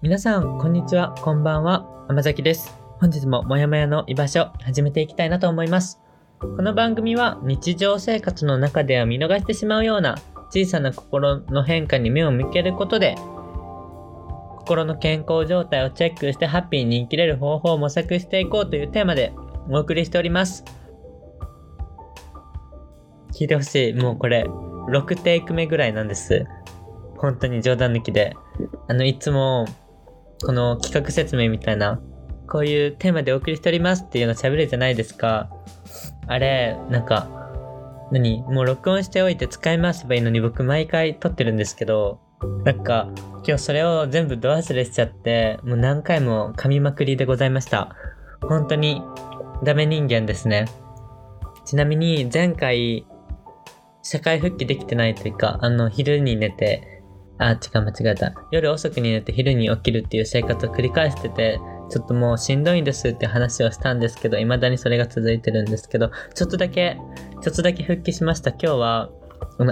皆さん、こんにちは、こんばんは、甘崎です。本日ももやもやの居場所、始めていきたいなと思います。この番組は日常生活の中では見逃してしまうような小さな心の変化に目を向けることで、心の健康状態をチェックしてハッピーに生きれる方法を模索していこうというテーマでお送りしております。聞いてほしい。もうこれ、6テイク目ぐらいなんです。本当に冗談抜きで。あの、いつも、この企画説明みたいな、こういうテーマでお送りしておりますっていうの喋るじゃないですか。あれ、なんか、何？もう録音しておいて使い回せばいいのに僕毎回撮ってるんですけど、なんか、今日それを全部ド忘れしちゃって、もう何回も噛みまくりでございました。本当にダメ人間ですね。ちなみに前回、社会復帰できてないというか、あの、昼に寝て、あ、違う、間違えた。夜遅くに寝て昼に起きるっていう生活を繰り返してて、ちょっともうしんどいんですって話をしたんですけど、未だにそれが続いてるんですけど、ちょっとだけ、ちょっとだけ復帰しました。今日は、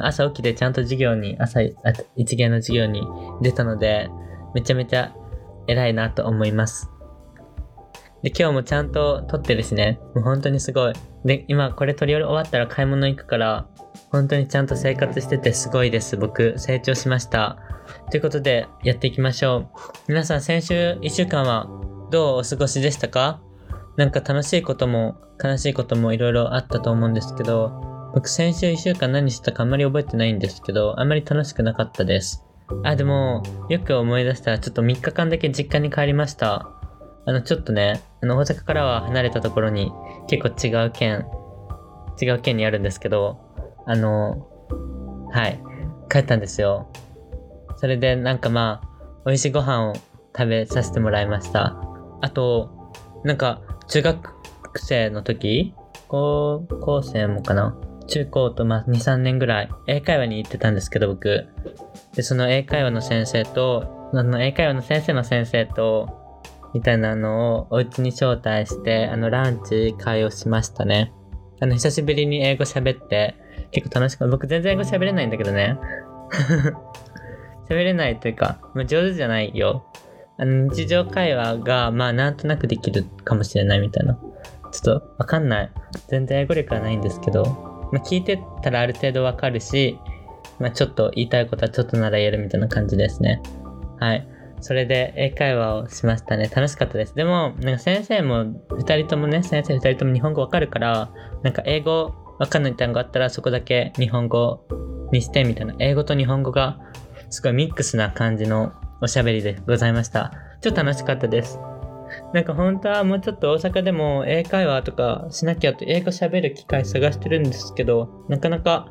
朝起きてちゃんと授業に、朝、一元の授業に出たので、めちゃめちゃ偉いなと思います。で、今日もちゃんと撮ってるしね、もう本当にすごい。で、今これ撮り終わったら買い物行くから、本当にちゃんと生活しててすごいです。僕、成長しました。ということで、やっていきましょう。皆さん、先週1週間はどうお過ごしでしたか？なんか楽しいことも悲しいこともいろいろあったと思うんですけど、僕先週1週間何してたかあんまり覚えてないんですけど、あんまり楽しくなかったです。あ、でも、よく思い出したらちょっと3日間だけ実家に帰りました。あの、ちょっとね、あの、大阪からは離れたところに結構違う県、違う県にあるんですけど、あの、はい、帰ったんですよ。それでなんかまあ、美味しいご飯を食べさせてもらいました。あと、なんか、中学生の時高校生もかな？中高とまあ2、3年ぐらい英会話に行ってたんですけど僕。で、その英会話の先生と、あの英会話の先生の先生と、みたいなのをお家に招待して、あのランチ会をしましたね。あの久しぶりに英語喋って、結構楽しかった。僕全然英語喋れないんだけどね。喋れないというか、まあ、上手じゃないよ。あの日常会話が、まあなんとなくできるかもしれないみたいな。ちょっとわかんない。全然英語力はないんですけど、まあ、聞いてたらある程度わかるし、まあちょっと言いたいことはちょっとなら言えるみたいな感じですね。はい。それで英会話をしましたね。楽しかったです。でも、なんか先生も2人ともね、先生2人とも日本語わかるから、なんか英語わかんない単語あったらそこだけ日本語にしてみたいな。英語と日本語がすごいミックスな感じのおしゃべりでございました。ちょっと楽しかったです。なんか本当はもうちょっと大阪でも英会話とかしなきゃと英語喋る機会探してるんですけど、なかなか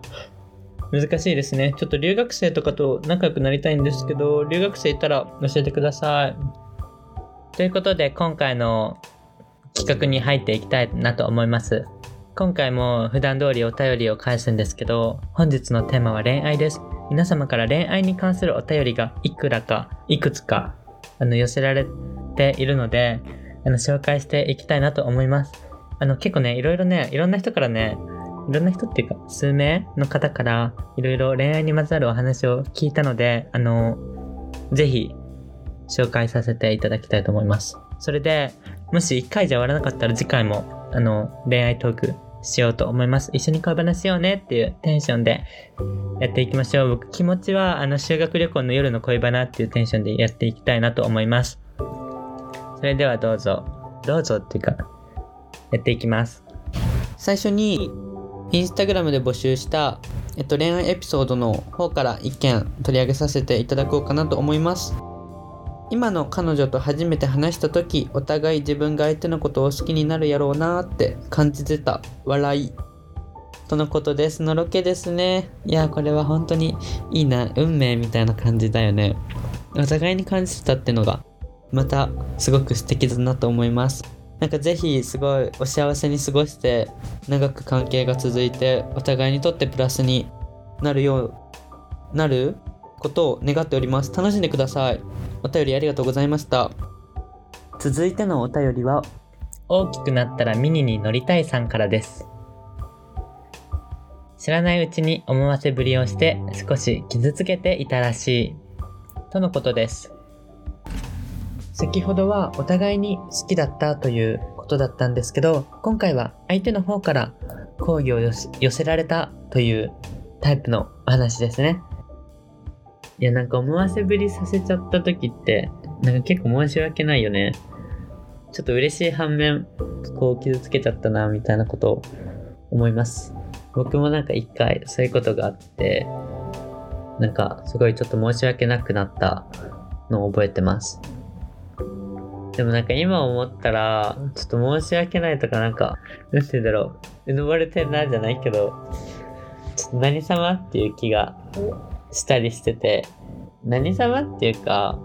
難しいですね。ちょっと留学生とかと仲良くなりたいんですけど、留学生いたら教えてください。ということで今回の企画に入っていきたいなと思います。今回も普段通りお便りを返すんですけど、本日のテーマは恋愛です。皆様から恋愛に関するお便りがいくらか、いくつか、あの、寄せられているので、あの、紹介していきたいなと思います。あの、結構ね、いろいろね、いろんな人からね、いろんな人っていうか、数名の方から、いろいろ恋愛にまつわるお話を聞いたので、あの、ぜひ、紹介させていただきたいと思います。それで、もし1回じゃ終わらなかったら次回も、あの、恋愛トークしようと思います。一緒に恋話しようねっていうテンションでやっていきましょう。僕気持ちはあの修学旅行の夜の恋バナっていうテンションでやっていきたいなと思います。それではどうぞ。どうぞっていうか、やっていきます。最初に、インスタグラムで募集した、えっと、恋愛エピソードの方から一件取り上げさせていただこうかなと思います。今の彼女と初めて話した時お互い自分が相手のことを好きになるやろうなって感じてた笑い。とのことです。のろけですね。いやこれは本当にいいな運命みたいな感じだよね。お互いに感じてたってのがまたすごく素敵だなと思います。なんかぜひすごいお幸せに過ごして長く関係が続いてお互いにとってプラスになるようなることを願っております楽しんでくださいお便りありがとうございました。続いてのお便りは、大きくなったらミニに乗りたいさんからです。知らないうちに思わせぶりをして少し傷つけていたらしい。とのことです。先ほどはお互いに好きだったということだったんですけど、今回は相手の方から好意を寄せられたというタイプのお話ですね。いや、なんか思わせぶりさせちゃった時って、なんか結構申し訳ないよね。ちょっと嬉しい反面、こう傷つけちゃったな、みたいなことを思います。僕もなんか一回そういうことがあって、なんかすごいちょっと申し訳なくなったのを覚えてます。でもなんか今思ったら、ちょっと申し訳ないとかなんか、なんて言うんだろう、うぬぼれてんなじゃないけど、ちょっと何様っていう気がしたりしてて、何様っていうか、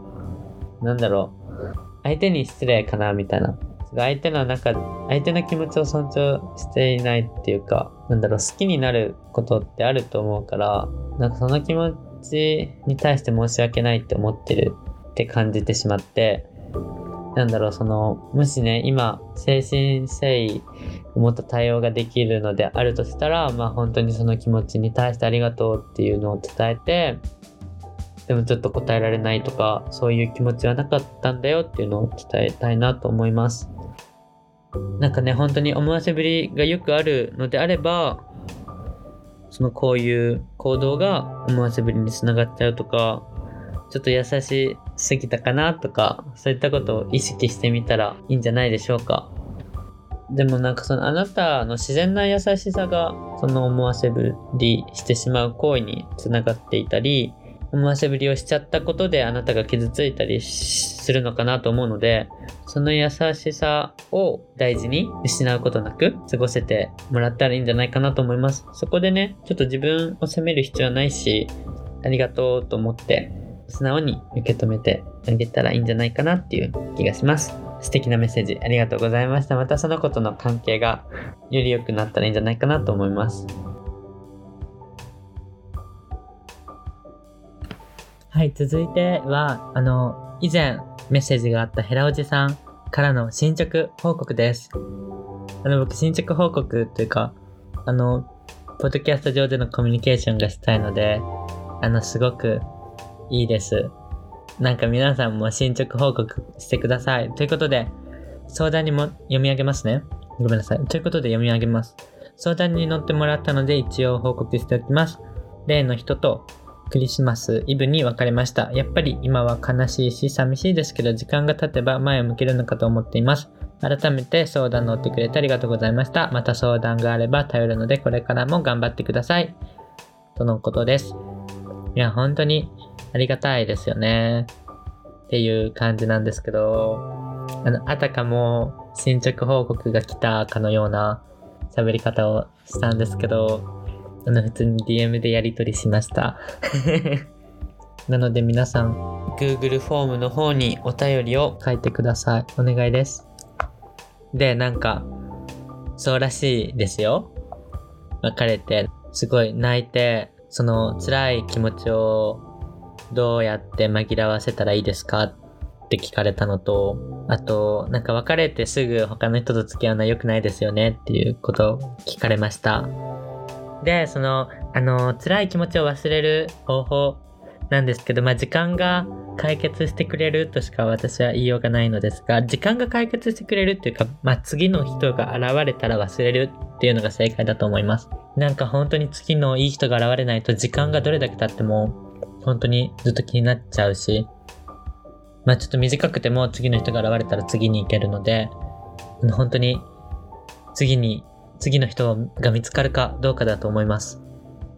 なんだろう、相手に失礼かなみたいな。相手の中、相手の気持ちを尊重していないっていうか、なんだろう、好きになることってあると思うから、なんかその気持ちに対して申し訳ないって思ってるって感じてしまって、なんだろう、その、もしね、今、精神誠意を持った対応ができるのであるとしたら、まあ本当にその気持ちに対してありがとうっていうのを伝えて、でもちょっと答えられないとか、そういう気持ちはなかったんだよっていうのを伝えたいなと思います。なんかね、本当に思わせぶりがよくあるのであれば、そのこういう行動が思わせぶりにつながっちゃうとか、ちょっと優しいすぎたかなとか、そういったことを意識してみたらいいんじゃないでしょうか。でもなんかそのあなたの自然な優しさがその思わせぶりしてしまう行為につながっていたり、思わせぶりをしちゃったことであなたが傷ついたりするのかなと思うので、その優しさを大事に失うことなく過ごせてもらったらいいんじゃないかなと思います。そこでね、ちょっと自分を責める必要はないし、ありがとうと思って素直に受け止めてあげたらいいんじゃないかなっていう気がします。素敵なメッセージありがとうございました。またその子との関係が より良くなったらいいんじゃないかなと思います。はい、続いては、あの、以前メッセージがあったヘラおじさんからの進捗報告です。あの、僕、進捗報告というか、あの、ポッドキャスト上でのコミュニケーションがしたいので、あの、すごくいいです。なんか皆さんも進捗報告してください。ということで、相談にも読み上げますね。ごめんなさい。ということで読み上げます。相談に乗ってもらったので一応報告しておきます。例の人とクリスマスイブに別れました。やっぱり今は悲しいし寂しいですけど時間が経てば前を向けるのかと思っています。改めて相談乗ってくれてありがとうございました。また相談があれば頼るのでこれからも頑張ってください。とのことです。いや、本当にありがたいですよね。っていう感じなんですけど、あの、あたかも進捗報告が来たかのような喋り方をしたんですけど、あの、普通に DM でやり取りしました。なので皆さん、Google フォームの方にお便りを書いてください。お願いです。で、なんか、そうらしいですよ。別れて、すごい泣いて、その辛い気持ちをどうやって紛らわせたらいいですかって聞かれたのと、あと、なんか別れてすぐ他の人と付き合うのは良くないですよねっていうことを聞かれました。で、その、あの、辛い気持ちを忘れる方法なんですけど、まあ、時間が解決してくれるとしか私は言いようがないのですが、時間が解決してくれるっていうか、まあ、次の人が現れたら忘れるっていうのが正解だと思います。なんか本当に次のいい人が現れないと時間がどれだけ経っても本当にずっと気になっちゃうし、まあちょっと短くても次の人が現れたら次に行けるので、本当に次に、次の人が見つかるかどうかだと思います。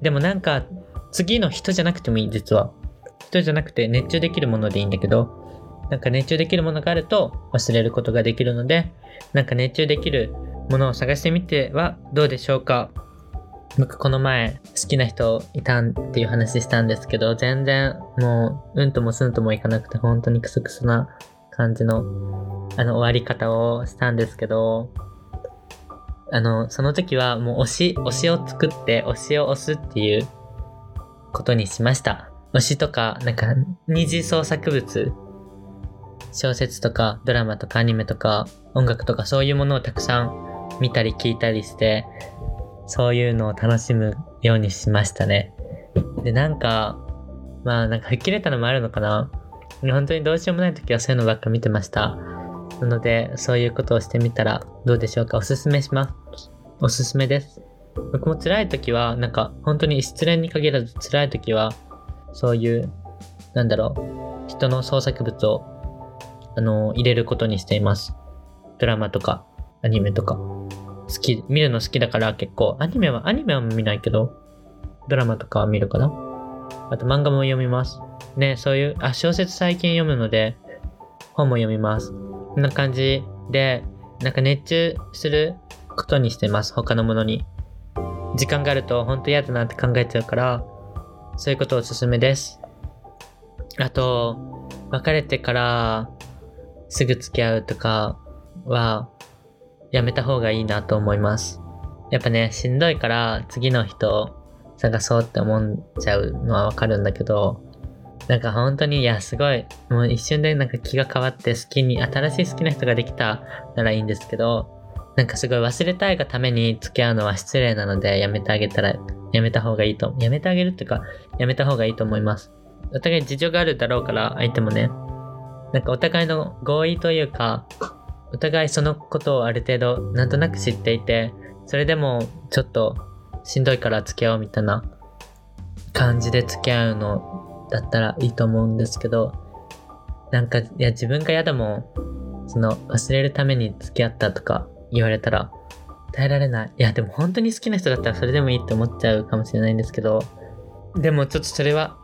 でもなんか次の人じゃなくてもいい、実は。人じゃなくて熱中できるものでいいんだけど、なんか熱中できるものがあると忘れることができるので、なんか熱中できるものを探してみてはどうでしょうか僕この前好きな人いたんっていう話したんですけど、全然もううんともすんともいかなくて本当にクスクスな感じのあの終わり方をしたんですけど、あの、その時はもう推し、推しを作って推しを押すっていうことにしました。推しとか、なんか二次創作物、小説とかドラマとかアニメとか音楽とかそういうものをたくさん見たり聞いたりして、そういうのを楽しむようにしましたね。で、なんか、まあなんか吹っ切れたのもあるのかな。本当にどうしようもない時はそういうのばっか見てました。なので、そういうことをしてみたらどうでしょうか。おすすめします。おすすめです。僕も辛い時は、なんか本当に失恋に限らず辛い時は、そういう、なんだろう、人の創作物を、あの、入れることにしています。ドラマとか、アニメとか。好き、見るの好きだから結構、アニメは、アニメは見ないけど、ドラマとかは見るかな。あと漫画も読みます。ね、そういう、あ、小説最近読むので、本も読みます。こんな感じで、なんか熱中することにしてます。他のものに。時間があると本当嫌だなって考えちゃうから、そういうことおすすめです。あと、別れてからすぐ付き合うとかはやめた方がいいなと思います。やっぱね、しんどいから次の人探そうって思っちゃうのはわかるんだけど、なんか本当に、いや、すごい、もう一瞬でなんか気が変わって好きに、新しい好きな人ができたならいいんですけど、なんかすごい忘れたいがために付き合うのは失礼なのでやめてあげたら、やめた方がいいと、やめてあげるっていうか、やめた方がいいと思います。お互い事情があるだろうから相手もね、なんかお互いの合意というか、お互いそのことをある程度なんとなく知っていて、それでもちょっとしんどいから付き合おうみたいな感じで付き合うのだったらいいと思うんですけど、なんか、いや自分が嫌だもん、その忘れるために付き合ったとか言われたら耐えられない。いや、でも本当に好きな人だったらそれでもいいって思っちゃうかもしれないんですけど、でもちょっとそれは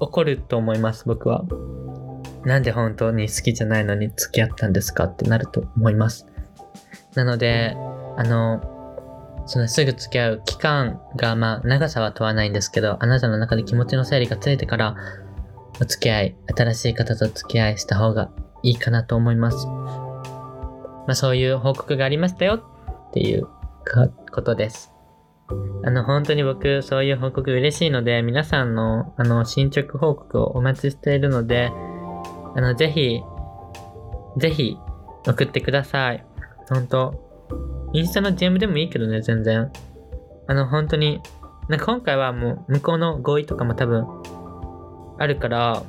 起こると思います、僕は。なんで本当に好きじゃないのに付き合ったんですかってなると思います。なので、あの、そのすぐ付き合う期間が、まあ、長さは問わないんですけど、あなたの中で気持ちの整理がついてから、お付き合い、新しい方と付き合いした方がいいかなと思います。まあ、そういう報告がありましたよっていうことです。あの、本当に僕、そういう報告嬉しいので、皆さんの、あの、進捗報告をお待ちしているので、あの、ぜひ、ぜひ、送ってください。本当インスタの DM でもいいけどね、全然。あの、本当に、な今回はもう、向こうの合意とかも多分、あるから、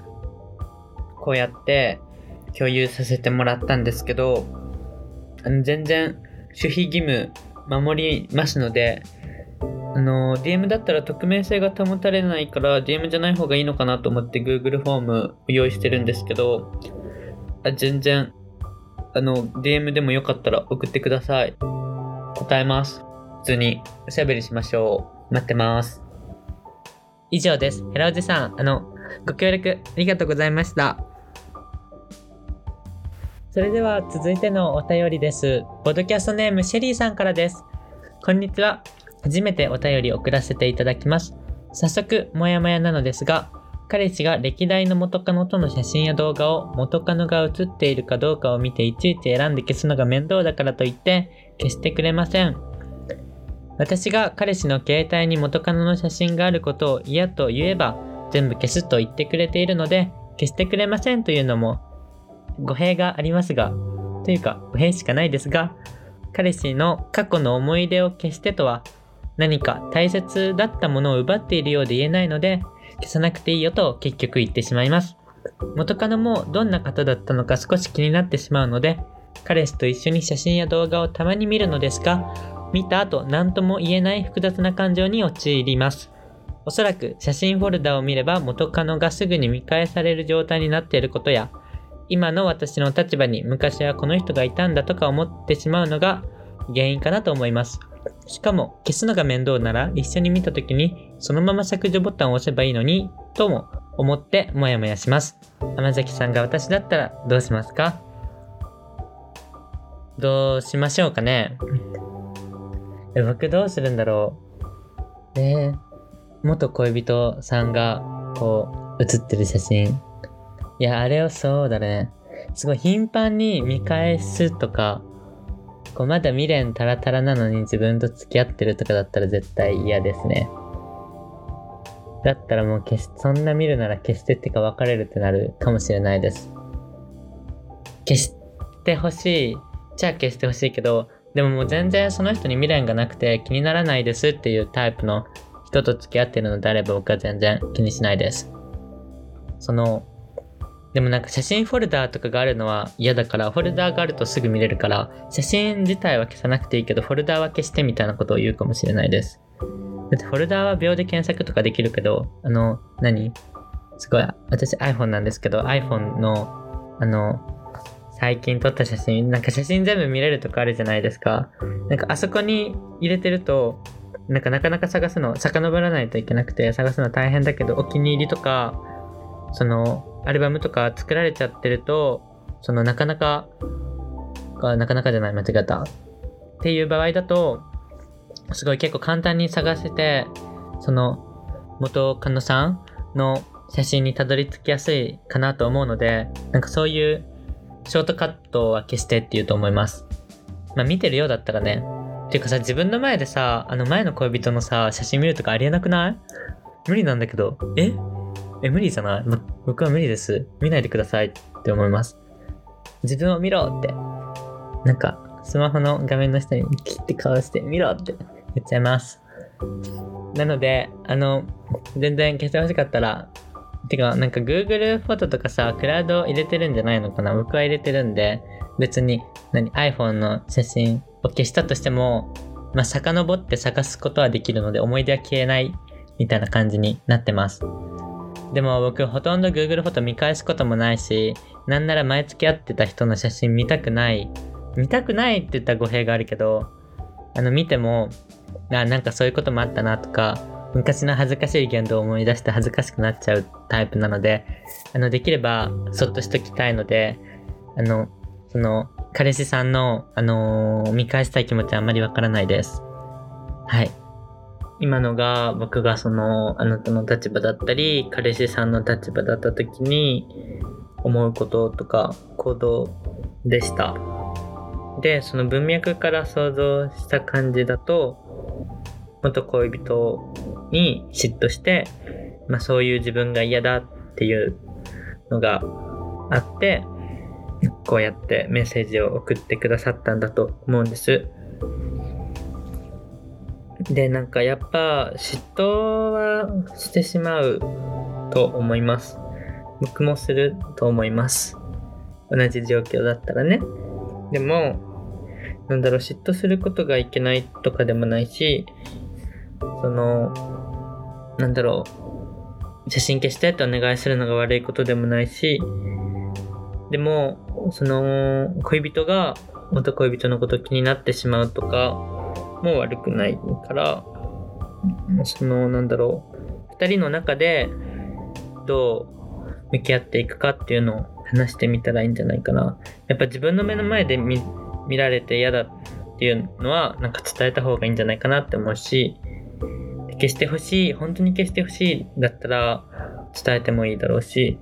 こうやって共有させてもらったんですけど、あの全然守秘義務守りますので、あの、DM だったら匿名性が保たれないから DM じゃない方がいいのかなと思って Google フォームを用意してるんですけど、あ全然、あの、DM でもよかったら送ってください。答えます。普通におしゃべりしましょう。待ってます。以上です。ヘラおじさん、あの、ご協力ありがとうございました。それでは続いてのお便りです。ボドキャストネームシェリーさんからです。こんにちは。初めてお便り送らせていただきます。早速、もやもやなのですが、彼氏が歴代の元カノとの写真や動画を元カノが写っているかどうかを見ていちいち選んで消すのが面倒だからといって消してくれません。私が彼氏の携帯に元カノの写真があることを嫌と言えば全部消すと言ってくれているので消してくれませんというのも語弊がありますが、というか語弊しかないですが、彼氏の過去の思い出を消してとは何か大切だったものを奪っているようで言えないので、消さなくていいよと結局言ってしまいます。元カノもどんな方だったのか少し気になってしまうので、彼氏と一緒に写真や動画をたまに見るのですが、見た後何とも言えない複雑な感情に陥ります。おそらく写真フォルダを見れば元カノがすぐに見返される状態になっていることや、今の私の立場に昔はこの人がいたんだとか思ってしまうのが原因かなと思います。しかも消すのが面倒なら一緒に見た時にそのまま削除ボタンを押せばいいのにとも思ってモヤモヤします。浜崎さんが私だったらどうしますか？どうしましょうかね？え僕どうするんだろう？え。元恋人さんがこう写ってる写真。いや、あれをそうだね。すごい頻繁に見返すとか、こうまだ未練タラタラなのに自分と付き合ってるとかだったら絶対嫌ですね。だったらもう消し、そんな見るなら消してってか別れるってなるかもしれないです。消してほしい。じゃあ消してほしいけど、でももう全然その人に未練がなくて気にならないですっていうタイプの人と付き合ってるのであれば僕は全然気にしないです。その、でもなんか写真フォルダーとかがあるのは嫌だから、フォルダーがあるとすぐ見れるから、写真自体は消さなくていいけど、フォルダーは消してみたいなことを言うかもしれないです。だってフォルダーは秒で検索とかできるけど、あの、何？すごい、私 iPhone なんですけど、iPhone の、あの、最近撮った写真、なんか写真全部見れるとこあるじゃないですか。なんかあそこに入れてると、なんかなかなか探すの、遡らないといけなくて探すの大変だけど、お気に入りとか、その、アルバムとか作られちゃってると、そのなかなか、なかなかじゃない、間違った。っていう場合だと、すごい結構簡単に探せて、その、元カノさんの写真にたどり着きやすいかなと思うので、なんかそういうショートカットは消してって言うと思います。まあ見てるようだったらね。っていうかさ、自分の前でさ、あの前の恋人のさ、写真見るとかありえなくない？無理なんだけど。え？え、無理じゃない、ま、僕は無理です。見ないでくださいって思います。自分を見ろって。なんか、スマホの画面の下に切って顔して見ろって言っちゃいます。なので、あの、全然消してほしかったら、てか、なんか Google フォトとかさ、クラウド入れてるんじゃないのかな？僕は入れてるんで、別に、何、iPhone の写真を消したとしても、まあ、遡って探すことはできるので、思い出は消えないみたいな感じになってます。でも僕ほとんど Google フォト見返すこともないし、なんなら前付き合ってた人の写真見たくない。見たくないって言った語弊があるけど、あの見ても、あなんかそういうこともあったなとか、昔の恥ずかしい言動を思い出して恥ずかしくなっちゃうタイプなので、あのできればそっとしときたいので、あの、その、彼氏さんの、あのー、見返したい気持ちはあんまりわからないです。はい。今のが僕がそのあなたの立場だったり彼氏さんの立場だった時に思うこととか行動でした。でその文脈から想像した感じだと元恋人に嫉妬して、まあ、そういう自分が嫌だっていうのがあってこうやってメッセージを送ってくださったんだと思うんです。で、なんかやっぱ嫉妬はしてしまうと思います。僕もすると思います。同じ状況だったらね。でも、なんだろう、嫉妬することがいけないとかでもないし、その、なんだろう、写真消してってお願いするのが悪いことでもないし、でも、その、恋人が元恋人のこと気になってしまうとか、も悪くないから、その、なんだろう、2人の中でどう向き合っていくかっていうのを話してみたらいいんじゃないかな。やっぱ自分の目の前で見見られて嫌だっていうのは、なんか伝えた方がいいんじゃないかなって思うし、消してほしい、本当に消してほしいだったら伝えてもいいだろうし、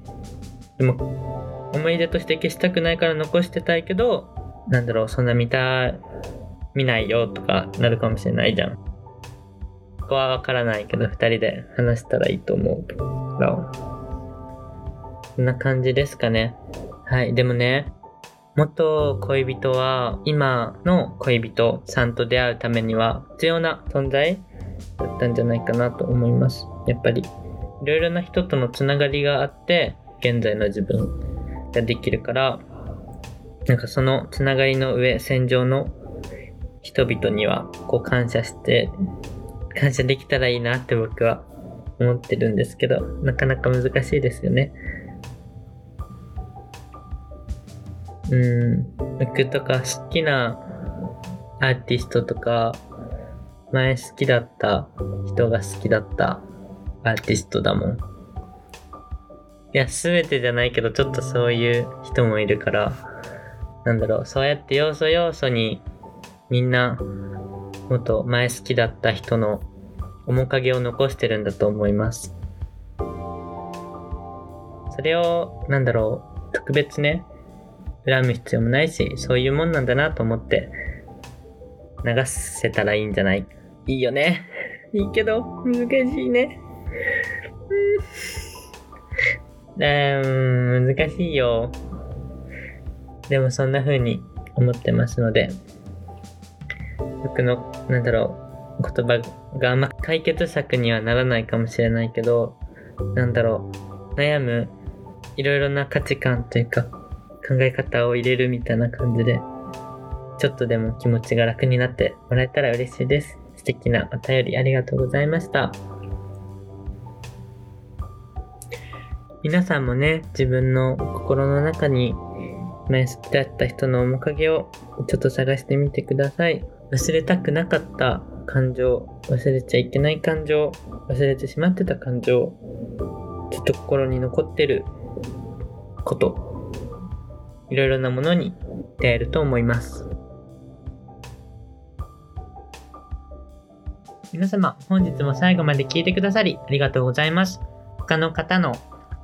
でも、思い出として消したくないから残してたいけど、なんだろう、そんな見た見ないよとかなるかもしれないじゃん。ここはわからないけど、2人で話したらいいと思うから。こんな感じですかね。はい。でもね、元恋人は今の恋人さんと出会うためには必要な存在だったんじゃないかなと思います。やっぱりいろいろな人とのつながりがあって現在の自分ができるからなんかそのつながりの上戦場の人々にはこう感謝して、感謝できたらいいなって僕は思ってるんですけど、なかなか難しいですよね。うん、僕とか好きなアーティストとか、前好きだった人が好きだったアーティストだもん。いや、すべてじゃないけど、ちょっとそういう人もいるから、なんだろう、そうやって要素要素にみんな、もっと前好きだった人の面影を残してるんだと思います。それを、なんだろう、特別ね、恨む必要もないし、そういうもんなんだなと思って、流せたらいいんじゃない？いいよね。いいけど、難しいね。うん、難しいよ。でもそんな風に思ってますので、僕の、なんだろう、言葉があんま解決策にはならないかもしれないけど、なんだろう、悩む、いろいろな価値観というか、考え方を入れるみたいな感じで、ちょっとでも気持ちが楽になってもらえたら嬉しいです。素敵なお便りありがとうございました。皆さんもね、自分の心の中に前好きだった人の面影をちょっと探してみてください。忘れたくなかった感情、忘れちゃいけない感情、忘れてしまってた感情、ちょっと心に残ってること、いろいろなものに出会えると思います。皆様、本日も最後まで聞いてくださりありがとうございます。他の方の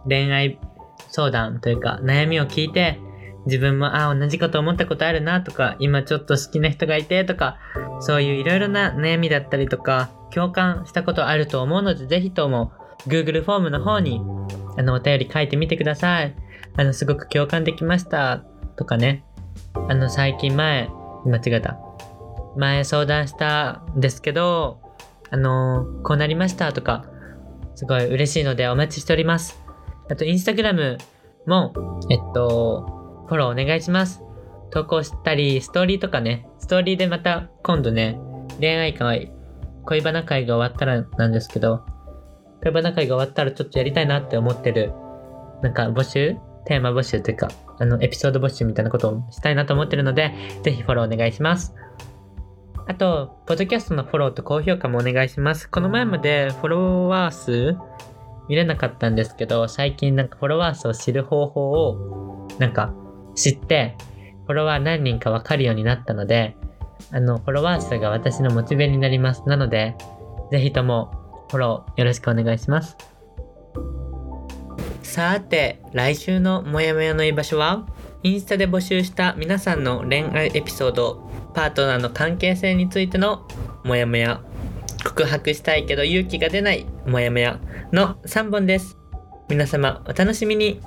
恋愛相談というか悩みを聞いて、自分も、ああ、同じこと思ったことあるなとか、今ちょっと好きな人がいてとか、そういういろいろな悩みだったりとか、共感したことあると思うので、ぜひとも Google フォームの方に、あの、お便り書いてみてください。あの、すごく共感できましたとかね。あの、最近前、間違えた。前相談したんですけど、あの、こうなりましたとか、すごい嬉しいのでお待ちしております。あと、インスタグラムも、えっと、フォローお願いします。投稿したり、ストーリーとかね、ストーリーでまた今度ね、恋愛会、恋バナ会が終わったらなんですけど、恋バナ会が終わったらちょっとやりたいなって思ってる、なんか募集テーマ募集というか、あの、エピソード募集みたいなことをしたいなと思ってるので、ぜひフォローお願いします。あと、ポッドキャストのフォローと高評価もお願いします。この前までフォロワー数見れなかったんですけど、最近なんかフォロワー数を知る方法を、なんか知って、フォロワー何人かわかるようになったので、あの、フォロワー数が私のモチベになります。なので、ぜひともフォローよろしくお願いします。さて、来週のもやもやの居場所は、インスタで募集した皆さんの恋愛エピソード、パートナーの関係性についてのもやもや、告白したいけど勇気が出ないもやもやの3本です。皆様お楽しみに